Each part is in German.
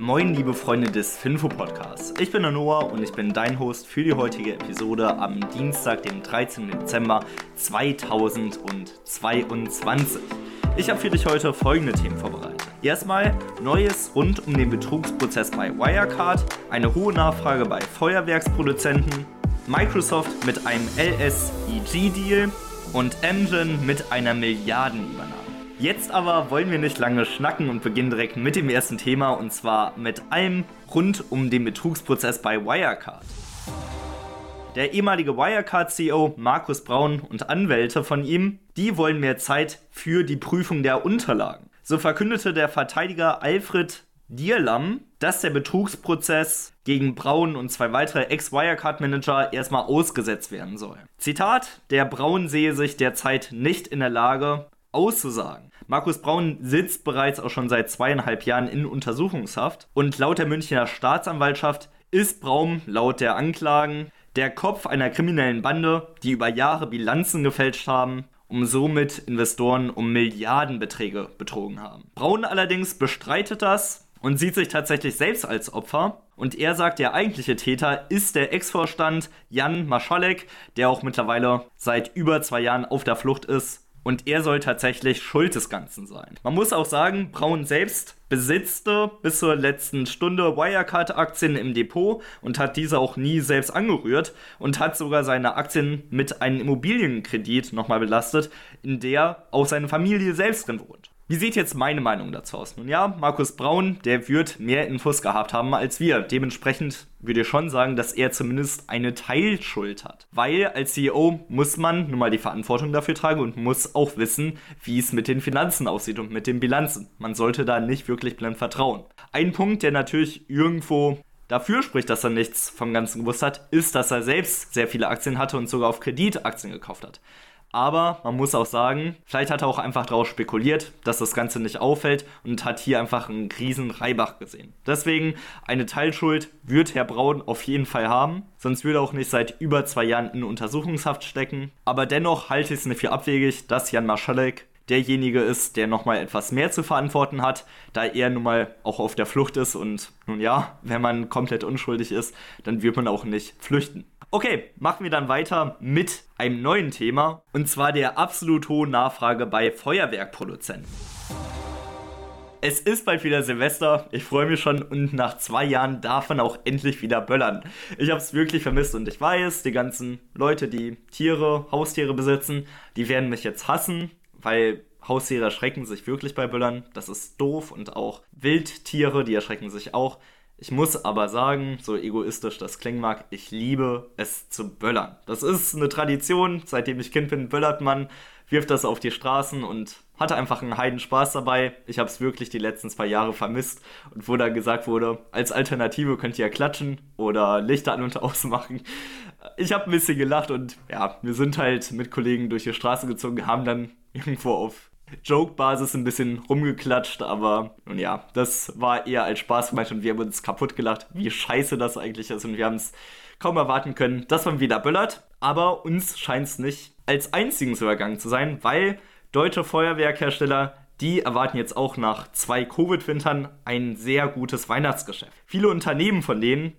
Moin, liebe Freunde des Finfo Podcasts. Ich bin der Noah und ich bin dein Host für die heutige Episode am Dienstag, dem 13. Dezember 2022. Ich habe für dich heute folgende Themen vorbereitet. Erstmal Neues rund um den Betrugsprozess bei Wirecard, eine hohe Nachfrage bei Feuerwerksproduzenten, Microsoft mit einem LSEG-Deal und Amgen mit einer Milliardenübernahme. Jetzt aber wollen wir nicht lange schnacken und beginnen direkt mit dem ersten Thema und zwar mit allem rund um den Betrugsprozess bei Wirecard. Der ehemalige Wirecard-CEO Markus Braun und Anwälte von ihm, die wollen mehr Zeit für die Prüfung der Unterlagen. So verkündete der Verteidiger Alfred Dierlam, dass der Betrugsprozess gegen Braun und zwei weitere Ex-Wirecard-Manager erstmal ausgesetzt werden soll. Zitat: Der Braun sehe sich derzeit nicht in der Lage, auszusagen. Markus Braun sitzt bereits auch schon seit zweieinhalb Jahren in Untersuchungshaft und laut der Münchner Staatsanwaltschaft ist Braun laut der Anklagen der Kopf einer kriminellen Bande, die über Jahre Bilanzen gefälscht haben, um somit Investoren um Milliardenbeträge betrogen haben. Braun allerdings bestreitet das und sieht sich tatsächlich selbst als Opfer. Und er sagt, der eigentliche Täter ist der Ex-Vorstand Jan Maschalek, der auch mittlerweile seit über zwei Jahren auf der Flucht ist und er soll tatsächlich Schuld des Ganzen sein. Man muss auch sagen, Braun selbst besitzte bis zur letzten Stunde Wirecard-Aktien im Depot und hat diese auch nie selbst angerührt und hat sogar seine Aktien mit einem Immobilienkredit nochmal belastet, in der auch seine Familie selbst drin wohnt. Wie sieht jetzt meine Meinung dazu aus? Nun ja, Markus Braun, der wird mehr Infos gehabt haben als wir. Dementsprechend würde ich schon sagen, dass er zumindest eine Teilschuld hat. Weil als CEO muss man nun mal die Verantwortung dafür tragen und muss auch wissen, wie es mit den Finanzen aussieht und mit den Bilanzen. Man sollte da nicht wirklich blind vertrauen. Ein Punkt, der natürlich irgendwo dafür spricht, dass er nichts vom Ganzen gewusst hat, ist, dass er selbst sehr viele Aktien hatte und sogar auf Kredit Aktien gekauft hat. Aber man muss auch sagen, vielleicht hat er auch einfach darauf spekuliert, dass das Ganze nicht auffällt und hat hier einfach einen riesen Reibach gesehen. Deswegen eine Teilschuld wird Herr Braun auf jeden Fall haben, sonst würde er auch nicht seit über zwei Jahren in Untersuchungshaft stecken. Aber dennoch halte ich es nicht für abwegig, dass Jan Marschalek derjenige ist, der nochmal etwas mehr zu verantworten hat, da er nun mal auch auf der Flucht ist und nun ja, wenn man komplett unschuldig ist, dann wird man auch nicht flüchten. Okay, machen wir dann weiter mit einem neuen Thema und zwar der absolut hohen Nachfrage bei Feuerwerkproduzenten. Es ist bald wieder Silvester, ich freue mich schon und nach zwei Jahren darf man auch endlich wieder böllern. Ich habe es wirklich vermisst und ich weiß, die ganzen Leute, die Tiere, Haustiere besitzen, die werden mich jetzt hassen, weil Haustiere erschrecken sich wirklich bei Böllern. Das ist doof und auch Wildtiere, die erschrecken sich auch. Ich muss aber sagen, so egoistisch das klingen mag, ich liebe es zu böllern. Das ist eine Tradition, seitdem ich Kind bin, böllert man, wirft das auf die Straßen und hatte einfach einen heiden Spaß dabei. Ich habe es wirklich die letzten zwei Jahre vermisst und wo dann gesagt wurde, als Alternative könnt ihr klatschen oder Lichter an und ausmachen. Ich habe ein bisschen gelacht und ja, wir sind halt mit Kollegen durch die Straße gezogen, haben dann irgendwo auf Joke-Basis ein bisschen rumgeklatscht, aber nun ja, das war eher als Spaß gemeint und wir haben uns kaputt gelacht, wie scheiße das eigentlich ist und wir haben es kaum erwarten können, dass man wieder böllert. Aber uns scheint es nicht als einzigen zu ergangen zu sein, weil deutsche Feuerwerkhersteller die erwarten jetzt auch nach zwei Covid-Wintern ein sehr gutes Weihnachtsgeschäft. Viele Unternehmen von denen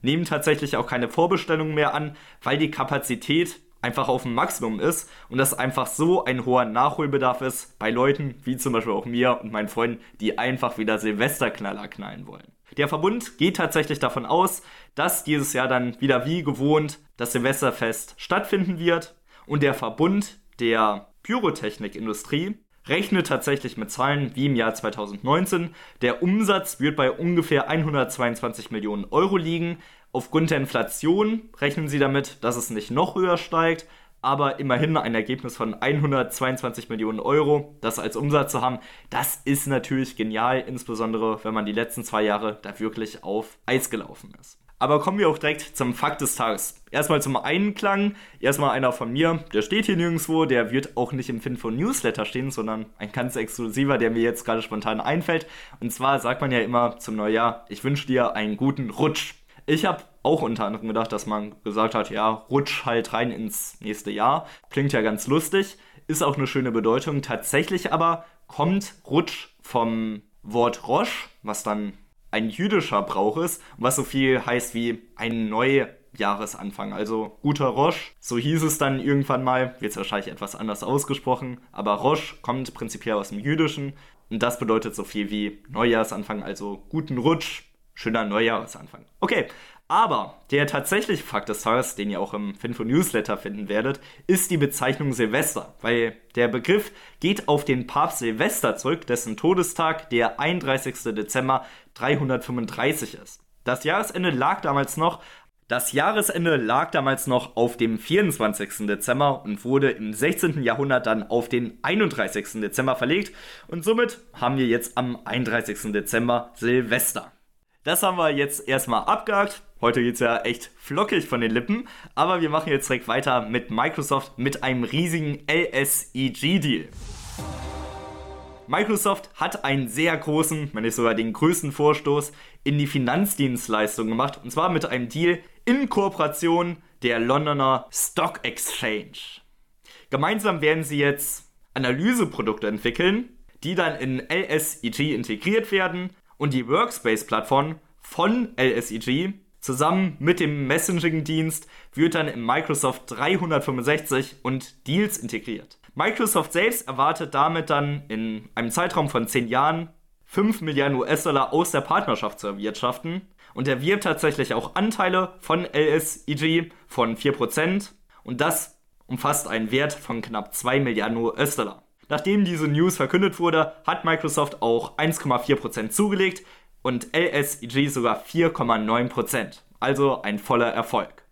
nehmen tatsächlich auch keine Vorbestellungen mehr an, weil die Kapazität einfach auf dem Maximum ist und dass einfach so ein hoher Nachholbedarf ist bei Leuten wie zum Beispiel auch mir und meinen Freunden, die einfach wieder Silvesterknaller knallen wollen. Der Verbund geht tatsächlich davon aus, dass dieses Jahr dann wieder wie gewohnt das Silvesterfest stattfinden wird und der Verbund der Pyrotechnikindustrie rechnet tatsächlich mit Zahlen wie im Jahr 2019. Der Umsatz wird bei ungefähr 122 Millionen Euro liegen, Aufgrund der Inflation rechnen sie damit, dass es nicht noch höher steigt, aber immerhin ein Ergebnis von 122 Millionen Euro, das als Umsatz zu haben, das ist natürlich genial, insbesondere wenn man die letzten zwei Jahre da wirklich auf Eis gelaufen ist. Aber kommen wir auch direkt zum Fakt des Tages. Erstmal zum Einklang. Erstmal einer von mir, der steht hier nirgendwo, der wird auch nicht im Finfo Newsletter stehen, sondern ein ganz exklusiver, der mir jetzt gerade spontan einfällt. Und zwar sagt man ja immer zum Neujahr, ich wünsche dir einen guten Rutsch. Ich habe auch unter anderem gedacht, dass man gesagt hat, ja, rutsch halt rein ins nächste Jahr. Klingt ja ganz lustig, ist auch eine schöne Bedeutung. Tatsächlich aber kommt Rutsch vom Wort Roche, was dann ein jüdischer Brauch ist, was so viel heißt wie ein Neujahresanfang, also guter Rosh. So hieß es dann irgendwann mal, wird wahrscheinlich etwas anders ausgesprochen, aber Rosh kommt prinzipiell aus dem Jüdischen und das bedeutet so viel wie Neujahrsanfang, also guten Rutsch, schöner Neujahresanfang. Okay, aber der tatsächliche Fakt des Tages, den ihr auch im Finfo Newsletter finden werdet, ist die Bezeichnung Silvester, weil der Begriff geht auf den Papst Silvester zurück, dessen Todestag der 31. Dezember 335 ist. Das Jahresende lag damals noch das Jahresende lag damals noch auf dem 24. Dezember und wurde im 16. Jahrhundert dann auf den 31. Dezember verlegt und somit haben wir jetzt am 31. Dezember Silvester. Das haben wir jetzt erstmal abgehakt. Heute geht es ja echt flockig von den Lippen, aber wir machen jetzt direkt weiter mit Microsoft mit einem riesigen LSEG-Deal. Microsoft hat einen sehr großen, wenn nicht sogar den größten Vorstoß in die Finanzdienstleistung gemacht, und zwar mit einem Deal in Kooperation der Londoner Stock Exchange. Gemeinsam werden sie jetzt Analyseprodukte entwickeln, die dann in LSEG integriert werden und die Workspace-Plattform von LSEG zusammen mit dem Messaging-Dienst wird dann in Microsoft 365 und Deals integriert. Microsoft selbst erwartet damit dann in einem Zeitraum von 10 Jahren 5 Milliarden US-Dollar aus der Partnerschaft zu erwirtschaften und erwirbt tatsächlich auch Anteile von LSEG von 4% und das umfasst einen Wert von knapp 2 Milliarden US-Dollar. Nachdem diese News verkündet wurde, hat Microsoft auch 1,4% zugelegt und LSEG sogar 4,9%. Also ein voller Erfolg.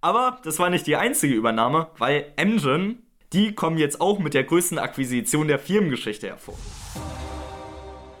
Aber das war nicht die einzige Übernahme, weil Amgen, die kommen jetzt auch mit der größten Akquisition der Firmengeschichte hervor.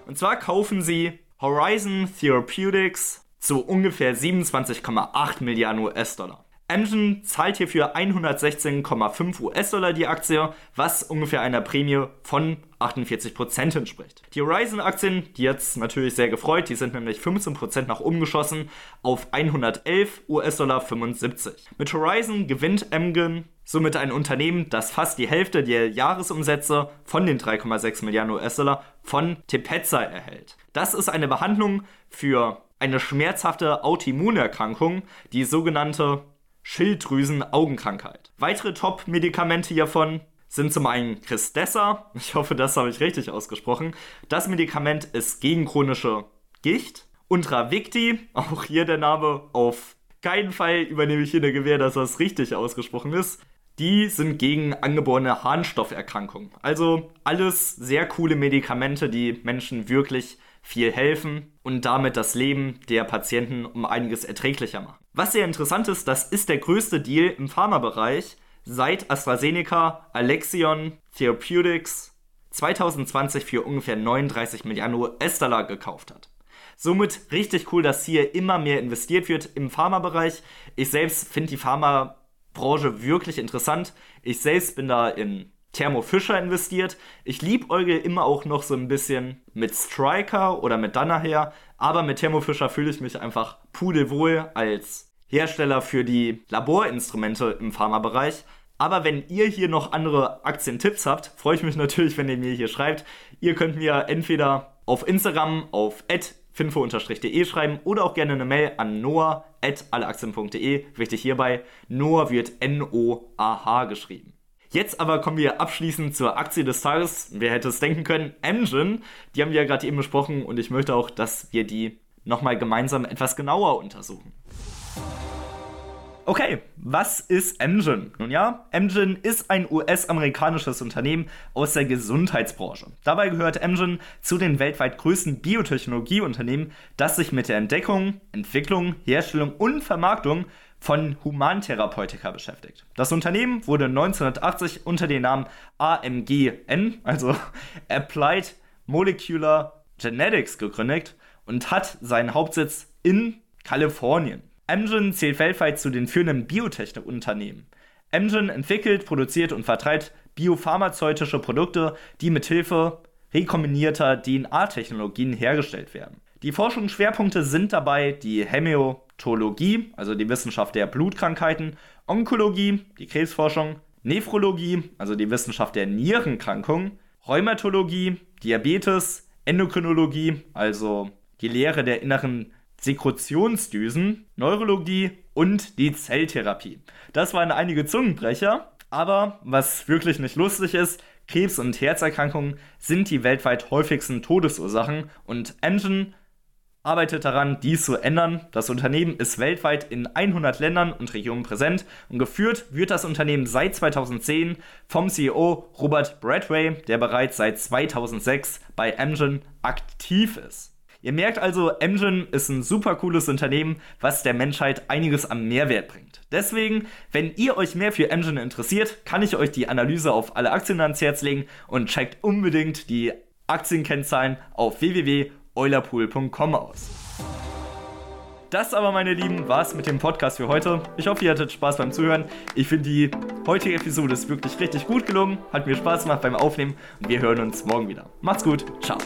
Und zwar kaufen sie Horizon Therapeutics zu ungefähr 27,8 Milliarden US-Dollar. Amgen zahlt hierfür 116,5 US-Dollar die Aktie, was ungefähr einer Prämie von 48% entspricht. Die Horizon-Aktien, die jetzt natürlich sehr gefreut, die sind nämlich 15% nach oben geschossen auf 111 US-Dollar 75. Mit Horizon gewinnt Amgen somit ein Unternehmen, das fast die Hälfte der Jahresumsätze von den 3,6 Milliarden US-Dollar von Tepezza erhält. Das ist eine Behandlung für eine schmerzhafte Autoimmunerkrankung, die sogenannte Schilddrüsen-Augenkrankheit. Weitere Top-Medikamente hiervon sind zum einen Cristessa, ich hoffe, das habe ich richtig ausgesprochen. Das Medikament ist gegen chronische Gicht. Und Ravicti, auch hier der Name, auf keinen Fall übernehme ich hier eine Gewähr, dass das richtig ausgesprochen ist. Die sind gegen angeborene Harnstofferkrankungen. Also alles sehr coole Medikamente, die Menschen wirklich viel helfen und damit das Leben der Patienten um einiges erträglicher machen. Was sehr interessant ist, das ist der größte Deal im Pharmabereich seit AstraZeneca Alexion Therapeutics 2020 für ungefähr 39 Milliarden US-Dollar gekauft hat. Somit richtig cool, dass hier immer mehr investiert wird im Pharmabereich. Ich selbst finde die Pharmabranche wirklich interessant. Ich selbst bin da in Thermo Fischer investiert. Ich liebäuge immer auch noch so ein bisschen mit Striker oder mit Danaher, aber mit Thermo Fischer fühle ich mich einfach pudelwohl als Hersteller für die Laborinstrumente im Pharmabereich. Aber wenn ihr hier noch andere Aktientipps habt, freue ich mich natürlich, wenn ihr mir hier schreibt. Ihr könnt mir entweder auf Instagram auf finfo-de schreiben oder auch gerne eine Mail an noah.alleaktien.de. Wichtig hierbei, Noah wird N-O-A-H geschrieben. Jetzt aber kommen wir abschließend zur Aktie des Tages. Wer hätte es denken können? Engine. Die haben wir ja gerade eben besprochen und ich möchte auch, dass wir die nochmal gemeinsam etwas genauer untersuchen. Okay, was ist Amgen? Nun ja, Amgen ist ein US-amerikanisches Unternehmen aus der Gesundheitsbranche. Dabei gehört Amgen zu den weltweit größten Biotechnologieunternehmen, das sich mit der Entdeckung, Entwicklung, Herstellung und Vermarktung von Humantherapeutika beschäftigt. Das Unternehmen wurde 1980 unter dem Namen AMGN, also Applied Molecular Genetics, gegründet und hat seinen Hauptsitz in Kalifornien. Amgen zählt weltweit zu den führenden Biotechnikunternehmen. Amgen entwickelt, produziert und vertreibt biopharmazeutische Produkte, die mithilfe rekombinierter DNA-Technologien hergestellt werden. Die Forschungsschwerpunkte sind dabei die Hämatologie, also die Wissenschaft der Blutkrankheiten, Onkologie, die Krebsforschung, Nephrologie, also die Wissenschaft der Nierenkrankungen, Rheumatologie, Diabetes, Endokrinologie, also die Lehre der inneren Sekretionsdüsen, Neurologie und die Zelltherapie. Das waren einige Zungenbrecher, aber was wirklich nicht lustig ist, Krebs und Herzerkrankungen sind die weltweit häufigsten Todesursachen und Engine arbeitet daran, dies zu ändern. Das Unternehmen ist weltweit in 100 Ländern und Regionen präsent und geführt wird das Unternehmen seit 2010 vom CEO Robert Bradway, der bereits seit 2006 bei Engine aktiv ist. Ihr merkt also, Engine ist ein super cooles Unternehmen, was der Menschheit einiges am Mehrwert bringt. Deswegen, wenn ihr euch mehr für Engine interessiert, kann ich euch die Analyse auf alle Aktien ans Herz legen und checkt unbedingt die Aktienkennzahlen auf www.eulerpool.com aus. Das aber, meine Lieben, war es mit dem Podcast für heute. Ich hoffe, ihr hattet Spaß beim Zuhören. Ich finde, die heutige Episode ist wirklich richtig gut gelungen. Hat mir Spaß gemacht beim Aufnehmen und wir hören uns morgen wieder. Macht's gut. Ciao.